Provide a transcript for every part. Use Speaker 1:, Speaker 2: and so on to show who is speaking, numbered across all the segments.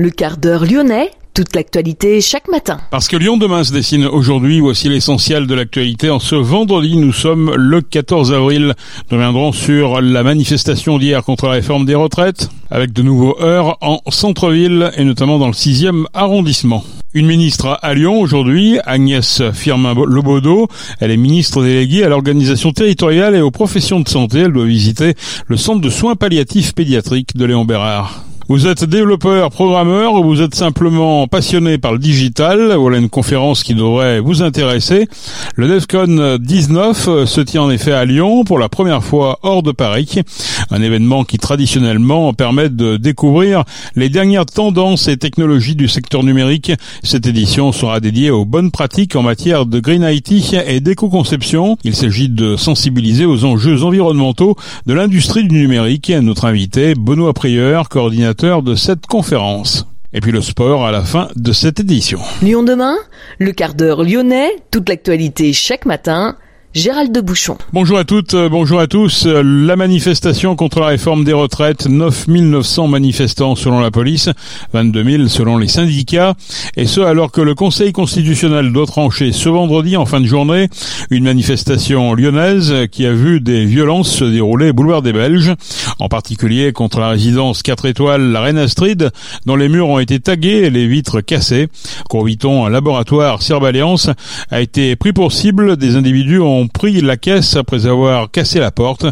Speaker 1: Le quart d'heure lyonnais, toute l'actualité chaque matin.
Speaker 2: Parce que Lyon demain se dessine aujourd'hui, voici l'essentiel de l'actualité. En ce vendredi, nous sommes le 14 avril. Nous reviendrons sur la manifestation d'hier contre la réforme des retraites, avec de nouveaux heures en centre-ville et notamment dans le 6e arrondissement. Une ministre à Lyon aujourd'hui, Agnès Firmin-Lobodo. Elle est ministre déléguée à l'organisation territoriale et aux professions de santé. Elle doit visiter le centre de soins palliatifs pédiatriques de Léon Bérard. Vous êtes développeur, programmeur ou vous êtes simplement passionné par le digital, voilà une conférence qui devrait vous intéresser. Le DEFCON 19 se tient en effet à Lyon pour la première fois hors de Paris, un événement qui traditionnellement permet de découvrir les dernières tendances et technologies du secteur numérique. Cette édition sera dédiée aux bonnes pratiques en matière de Green IT et d'éco-conception. Il s'agit de sensibiliser aux enjeux environnementaux de l'industrie du numérique. Notre invité, Benoît Prieur, coordinateur de cette conférence. Et puis le sport à la fin de cette édition.
Speaker 1: Lyon demain, le quart d'heure lyonnais, toute l'actualité chaque matin Gérald de Bouchon.
Speaker 2: Bonjour à toutes, euh, bonjour à tous. La manifestation contre la réforme des retraites, 9900 manifestants selon la police, 22 000 selon les syndicats, et ce alors que le Conseil constitutionnel doit trancher ce vendredi en fin de journée une manifestation lyonnaise qui a vu des violences se dérouler boulevard des Belges, en particulier contre la résidence 4 étoiles La Reine Astrid, dont les murs ont été tagués et les vitres cassées. Un laboratoire Alliance, a été pris pour cible, des individus ont ont pris la caisse après avoir cassé la porte.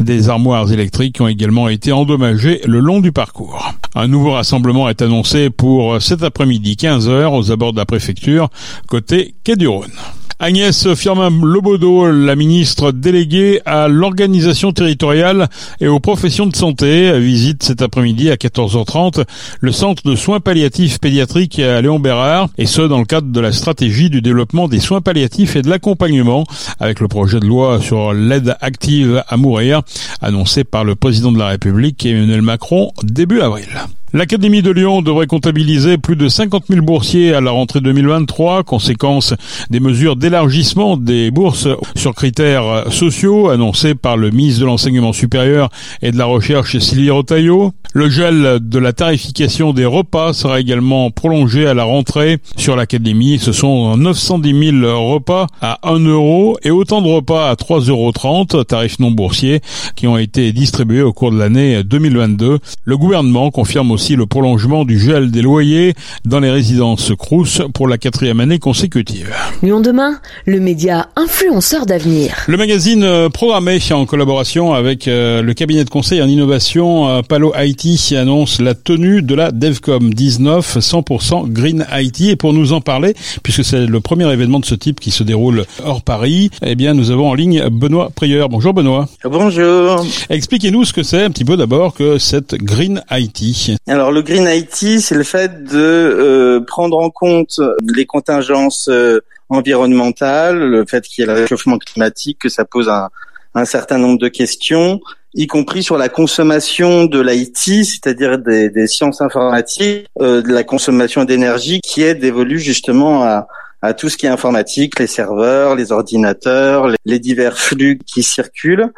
Speaker 2: Des armoires électriques ont également été endommagées le long du parcours. Un nouveau rassemblement est annoncé pour cet après-midi 15h aux abords de la préfecture côté Quai du Rhône. Agnès Firmin-Lobodo, la ministre déléguée à l'organisation territoriale et aux professions de santé, visite cet après-midi à 14h30 le centre de soins palliatifs pédiatriques à Léon Bérard, et ce dans le cadre de la stratégie du développement des soins palliatifs et de l'accompagnement avec le projet de loi sur l'aide active à mourir annoncé par le président de la République Emmanuel Macron début avril. L'Académie de Lyon devrait comptabiliser plus de 50 000 boursiers à la rentrée 2023, conséquence des mesures d'élargissement des bourses sur critères sociaux annoncées par le ministre de l'Enseignement supérieur et de la Recherche Sylvie Rotaillot. Le gel de la tarification des repas sera également prolongé à la rentrée sur l'Académie. Ce sont 910 000 repas à 1 euro et autant de repas à 3,30 euros, tarifs non boursiers, qui ont été distribués au cours de l'année 2022. Le gouvernement confirme aussi le prolongement du gel des loyers dans les résidences Crous pour la quatrième année consécutive.
Speaker 1: Lyon demain, le média influenceur d'avenir.
Speaker 2: Le magazine euh, programmé en collaboration avec euh, le cabinet de conseil en innovation euh, Palo IT annonce la tenue de la DevCom 19 100% Green IT et pour nous en parler puisque c'est le premier événement de ce type qui se déroule hors Paris, eh bien nous avons en ligne Benoît Prieur. Bonjour Benoît.
Speaker 3: Bonjour.
Speaker 2: Expliquez-nous ce que c'est un petit peu d'abord que cette Green IT.
Speaker 3: Alors le Green IT, c'est le fait de euh, prendre en compte les contingences euh, environnementales, le fait qu'il y ait le réchauffement climatique, que ça pose un, certain nombre de questions, y compris sur la consommation de l'IT, c'est-à-dire des, des, sciences informatiques, euh, de la consommation d'énergie qui est dévolue justement à, à tout ce qui est informatique, les serveurs, les ordinateurs, les divers flux qui circulent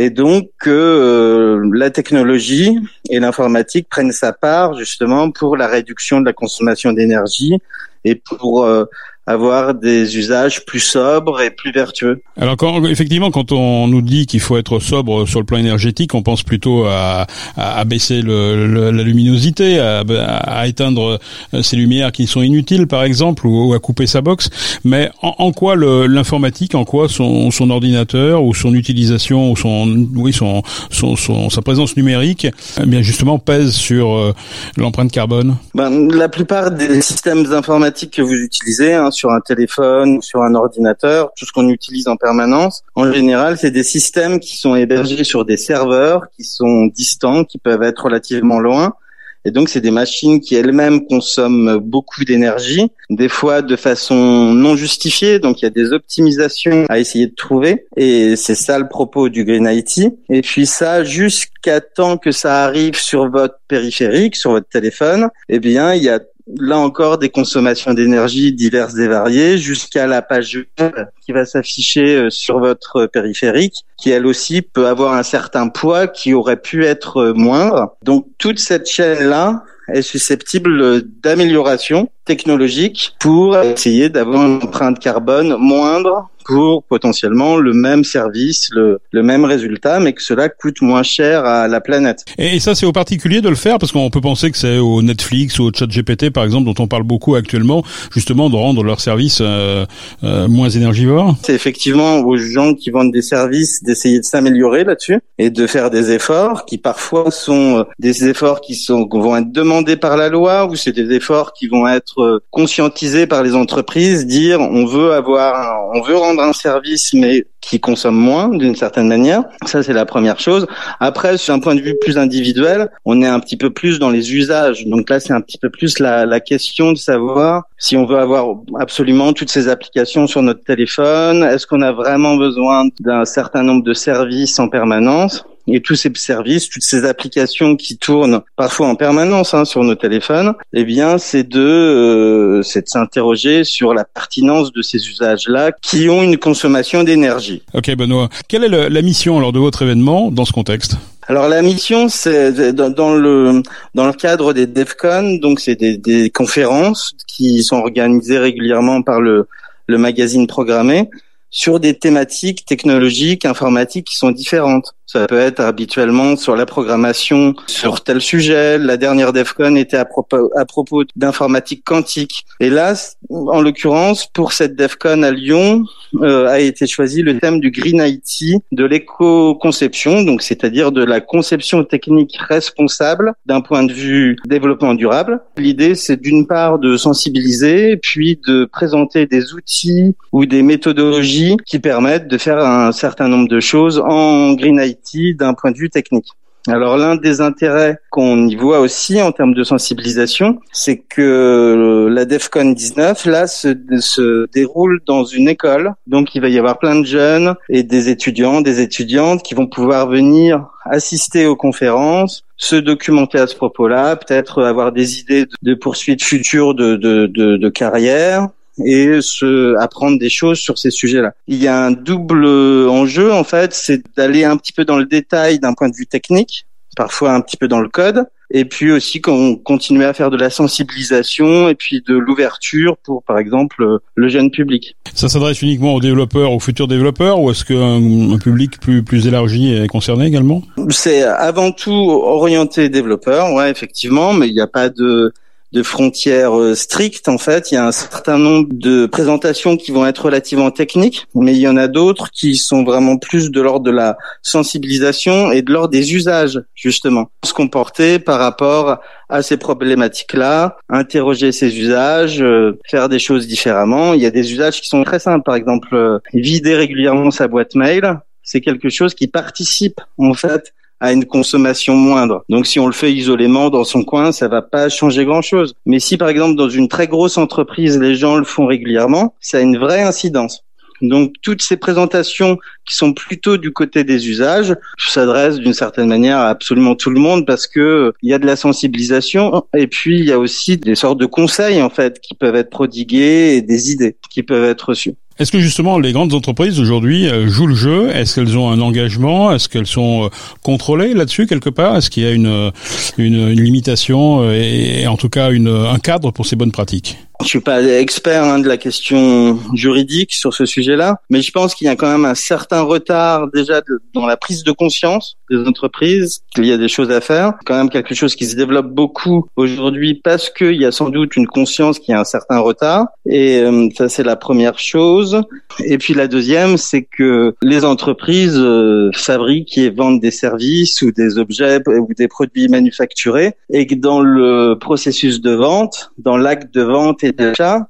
Speaker 3: et donc que euh, la technologie et l'informatique prennent sa part justement pour la réduction de la consommation d'énergie et pour euh, avoir des usages plus sobres et plus vertueux.
Speaker 2: Alors quand, effectivement, quand on nous dit qu'il faut être sobre sur le plan énergétique, on pense plutôt à, à, baisser le, la luminosité, à, à, éteindre euh, ces lumières qui sont inutiles, par exemple, ou, à couper sa box. Mais en, en quoi l'informatique, en quoi son, son, ordinateur ou son utilisation ou son, oui, son, son, son sa présence numérique, eh bien justement pèse sur euh, l'empreinte carbone?
Speaker 3: Ben, La plupart des systèmes informatiques que vous utilisez, hein, sur un téléphone ou sur un ordinateur, tout ce qu'on utilise en permanence. En général, c'est des systèmes qui sont hébergés sur des serveurs qui sont distants, qui peuvent être relativement loin. Et donc, c'est des machines qui elles-mêmes consomment beaucoup d'énergie, des fois de façon non justifiée. Donc, il y a des optimisations à essayer de trouver. Et c'est ça le propos du Green IT. Et puis ça, jusqu'à temps que ça arrive sur votre périphérique, sur votre téléphone, eh bien, il y a là encore des consommations d'énergie diverses et variées jusqu'à la page qui va s'afficher euh, sur votre périphérique qui elle aussi peut avoir un certain poids qui aurait pu être euh, moindre. Donc toute cette chaîne là est susceptible d'amélioration technologique pour essayer d'avoir une empreinte carbone moindre pour potentiellement le même service, le, le, même résultat, mais que cela coûte moins cher à la planète.
Speaker 2: Et, ça, c'est au particulier de le faire, parce qu'on peut penser que c'est au Netflix ou au ChatGPT, par exemple, dont on parle beaucoup actuellement, justement, de rendre leurs services euh, euh, moins énergivores.
Speaker 3: C'est effectivement aux gens qui vendent des services d'essayer de s'améliorer là-dessus et de faire des efforts qui parfois sont euh, des efforts qui sont vont être demandés par la loi ou c'est des efforts qui vont être conscientisés par les entreprises, dire on veut avoir, on veut rendre un service mais qui consomme moins d'une certaine manière. Ça, c'est la première chose. Après, sur un point de vue plus individuel, on est un petit peu plus dans les usages. Donc là, c'est un petit peu plus la, la question de savoir si on veut avoir absolument toutes ces applications sur notre téléphone. Est-ce qu'on a vraiment besoin d'un certain nombre de services en permanence? Et tous ces services, toutes ces applications qui tournent parfois en permanence hein, sur nos téléphones, eh bien, c'est de, euh, c'est de s'interroger sur la pertinence de ces usages-là qui ont une consommation d'énergie.
Speaker 2: Ok, Benoît. Quelle est la mission lors de votre événement dans ce contexte?
Speaker 3: Alors la mission, c'est dans, le dans le cadre des DevCon, donc c'est des, des conférences qui sont organisées régulièrement par le le magazine programmé sur des thématiques technologiques, informatiques qui sont différentes. Ça peut être habituellement sur la programmation, sur tel sujet. La dernière DEFCON était à propos, d'informatique quantique. Et là, en l'occurrence, pour cette DEFCON à Lyon, euh, a été choisi le thème du Green IT, de l'éco-conception, donc c'est-à-dire de la conception technique responsable d'un point de vue développement durable. L'idée, c'est d'une part de sensibiliser, puis de présenter des outils ou des méthodologies qui permettent de faire un certain nombre de choses en Green IT d'un point de vue technique. Alors l'un des intérêts qu'on y voit aussi en termes de sensibilisation, c'est que la DEFCON 19 là se, se, déroule dans une école, donc il va y avoir plein de jeunes et des étudiants, des étudiantes qui vont pouvoir venir assister aux conférences, se documenter à ce propos-là, peut-être avoir des idées de, poursuite future de, de, de carrière, et se apprendre des choses sur ces sujets-là. Il y a un double enjeu en fait, c'est d'aller un petit peu dans le détail d'un point de vue technique, parfois un petit peu dans le code, et puis aussi qu'on continue à faire de la sensibilisation et puis de l'ouverture pour, par exemple, le jeune public.
Speaker 2: Ça s'adresse uniquement aux développeurs, aux futurs développeurs, ou est-ce qu'un un public plus plus élargi est concerné également?
Speaker 3: C'est avant tout orienté développeurs, ouais, effectivement, mais il n'y a pas de de frontières euh, strictes en fait. Il y a un certain nombre de présentations qui vont être relativement techniques, mais il y en a d'autres qui sont vraiment plus de l'ordre de la sensibilisation et de l'ordre des usages justement. Se comporter par rapport à ces problématiques-là, interroger ces usages, euh, faire des choses différemment. Il y a des usages qui sont très simples, par exemple euh, vider régulièrement sa boîte mail. C'est quelque chose qui participe en fait à une consommation moindre. Donc si on le fait isolément dans son coin, ça va pas changer grand-chose. Mais si par exemple dans une très grosse entreprise, les gens le font régulièrement, ça a une vraie incidence. Donc toutes ces présentations qui sont plutôt du côté des usages s'adressent d'une certaine manière à absolument tout le monde parce que il y a de la sensibilisation et puis il y a aussi des sortes de conseils en fait qui peuvent être prodigués et des idées qui peuvent être reçues.
Speaker 2: Est-ce que justement les grandes entreprises aujourd'hui euh, jouent le jeu? Est-ce qu'elles ont un engagement? Est-ce qu'elles sont euh, contrôlées là-dessus quelque part? Est-ce qu'il y a une, une, limitation euh, et, en tout cas une, un cadre pour ces bonnes pratiques?
Speaker 3: Je suis pas expert hein, de la question juridique sur ce sujet-là, mais je pense qu'il y a quand même un certain retard déjà dans la prise de conscience des entreprises qu'il y a des choses à faire. Quand même quelque chose qui se développe beaucoup aujourd'hui parce qu'il y a sans doute une conscience qui a un certain retard. Et ça c'est la première chose. Et puis la deuxième, c'est que les entreprises euh, fabriquent et vendent des services ou des objets ou des produits manufacturés et que dans le processus de vente, dans l'acte de vente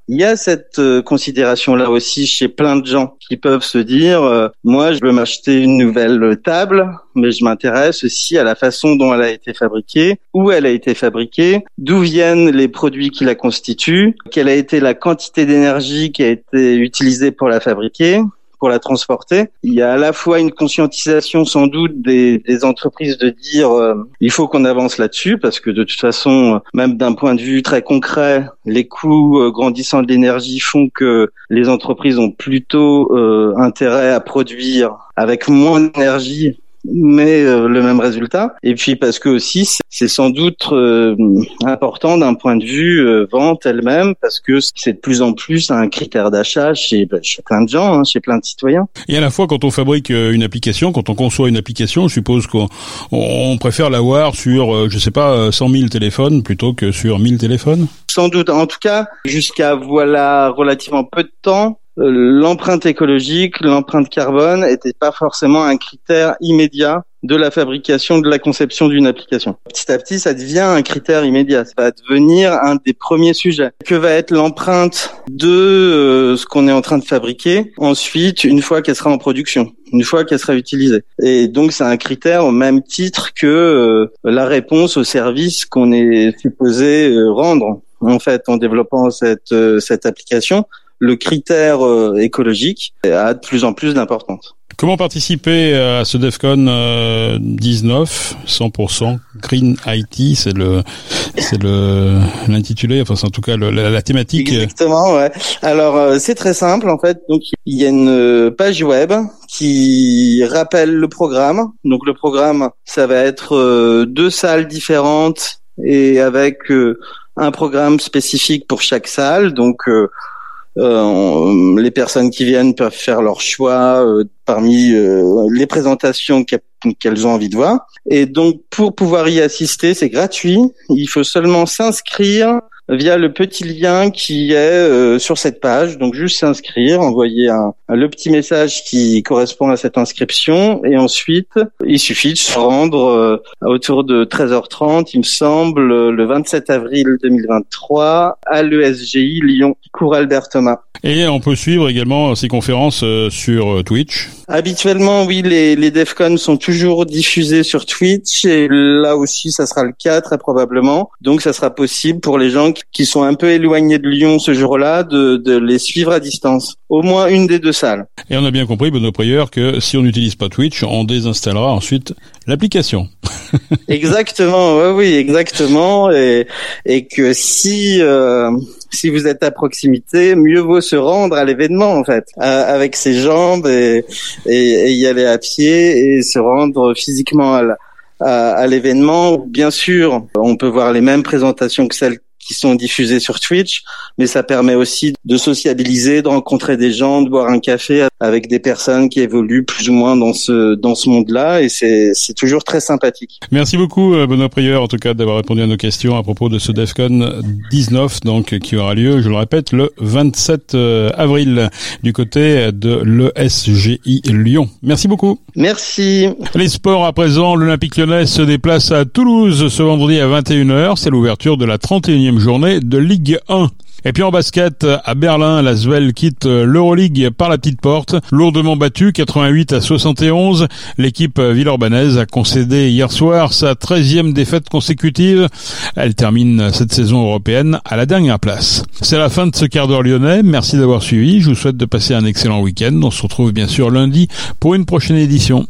Speaker 3: il y a cette euh, considération-là aussi chez plein de gens qui peuvent se dire, euh, moi, je veux m'acheter une nouvelle table, mais je m'intéresse aussi à la façon dont elle a été fabriquée, où elle a été fabriquée, d'où viennent les produits qui la constituent, quelle a été la quantité d'énergie qui a été utilisée pour la fabriquer, pour la transporter. Il y a à la fois une conscientisation sans doute des, des entreprises de dire euh, il faut qu'on avance là-dessus parce que de toute façon, même d'un point de vue très concret, les coûts euh, grandissants de l'énergie font que les entreprises ont plutôt euh, intérêt à produire avec moins d'énergie mais euh, le même résultat. Et puis parce que aussi c'est sans doute euh, important d'un point de vue euh, vente elle-même, parce que c'est de plus en plus un critère d'achat chez, bah, chez plein de gens, hein, chez plein de citoyens.
Speaker 2: Et à la fois quand on fabrique une application, quand on conçoit une application, je suppose qu'on on préfère l'avoir sur, je sais pas, 100 000 téléphones plutôt que sur 1000 téléphones?
Speaker 3: Sans doute. En tout cas, jusqu'à voilà relativement peu de temps, euh, l'empreinte écologique, l'empreinte carbone n'était pas forcément un critère immédiat de la fabrication, de la conception d'une application. Petit à petit, ça devient un critère immédiat. Ça va devenir un des premiers sujets. Que va être l'empreinte de euh, ce qu'on est en train de fabriquer ensuite, une fois qu'elle sera en production, une fois qu'elle sera utilisée. Et donc, c'est un critère au même titre que euh, la réponse au service qu'on est supposé rendre en fait en développant cette cette application le critère euh, écologique a de plus en plus d'importance.
Speaker 2: Comment participer à ce DEFCON 19 100% Green IT C'est le c'est le l'intitulé, enfin c'est en tout cas la, thématique.
Speaker 3: Exactement, ouais. Alors euh, c'est très simple en fait. Donc il y a une euh, page web qui rappelle le programme. Donc le programme, ça va être deux salles différentes et avec un programme spécifique pour chaque salle. Donc euh, les personnes qui viennent peuvent faire leur choix euh, parmi euh, les présentations qu'elles ont envie de voir. Et donc, pour pouvoir y assister, c'est gratuit. Il faut seulement s'inscrire via le petit lien qui est euh, sur cette page. Donc juste s'inscrire, envoyer un, le petit message qui correspond à cette inscription et ensuite il suffit de se rendre euh, autour de 13h30, il me semble, le 27 avril 2023 à l'ESGI Lyon, cours Albert Thomas.
Speaker 2: Et on peut suivre également ces conférences euh, sur Twitch.
Speaker 3: Habituellement, oui, les, les DEFCON sont toujours diffusés sur Twitch et là aussi, ça sera le cas très probablement. Donc, ça sera possible pour les gens qui sont un peu éloignés de Lyon ce jour-là de, de les suivre à distance. Au moins une des deux salles.
Speaker 2: Et on a bien compris, Benoît Prieur, que si on n'utilise pas Twitch, on désinstallera ensuite l'application.
Speaker 3: exactement, oui, oui, exactement. Et, et que si euh, si vous êtes à proximité, mieux vaut se rendre à l'événement en fait, avec ses jambes et, et, y aller à pied et se rendre physiquement à, à l'événement. Bien sûr, on peut voir les mêmes présentations que celles qui sont diffusés sur Twitch, mais ça permet aussi de sociabiliser, de rencontrer des gens, de boire un café avec des personnes qui évoluent plus ou moins dans ce dans ce monde-là, et c'est c'est toujours très sympathique.
Speaker 2: Merci beaucoup euh, Benoît Prieur, en tout cas d'avoir répondu à nos questions à propos de ce DEFCON 19, donc qui aura lieu, je le répète, le 27 euh, avril du côté de l'ESGI Lyon. Merci beaucoup.
Speaker 3: Merci.
Speaker 2: Les sports à présent, l'Olympique Lyonnais se déplace à Toulouse ce vendredi à 21h. C'est l'ouverture de la 31e journée de Ligue 1. Et puis en basket, à Berlin, la Svel quitte l'Euroleague par la petite porte. Lourdement battue, 88 à 71, l'équipe villeurbannaise a concédé hier soir sa 13e défaite consécutive. Elle termine cette saison européenne à la dernière place. C'est la fin de ce quart d'heure lyonnais. Merci d'avoir suivi. Je vous souhaite de passer un excellent week-end. On se retrouve bien sûr lundi pour une prochaine édition.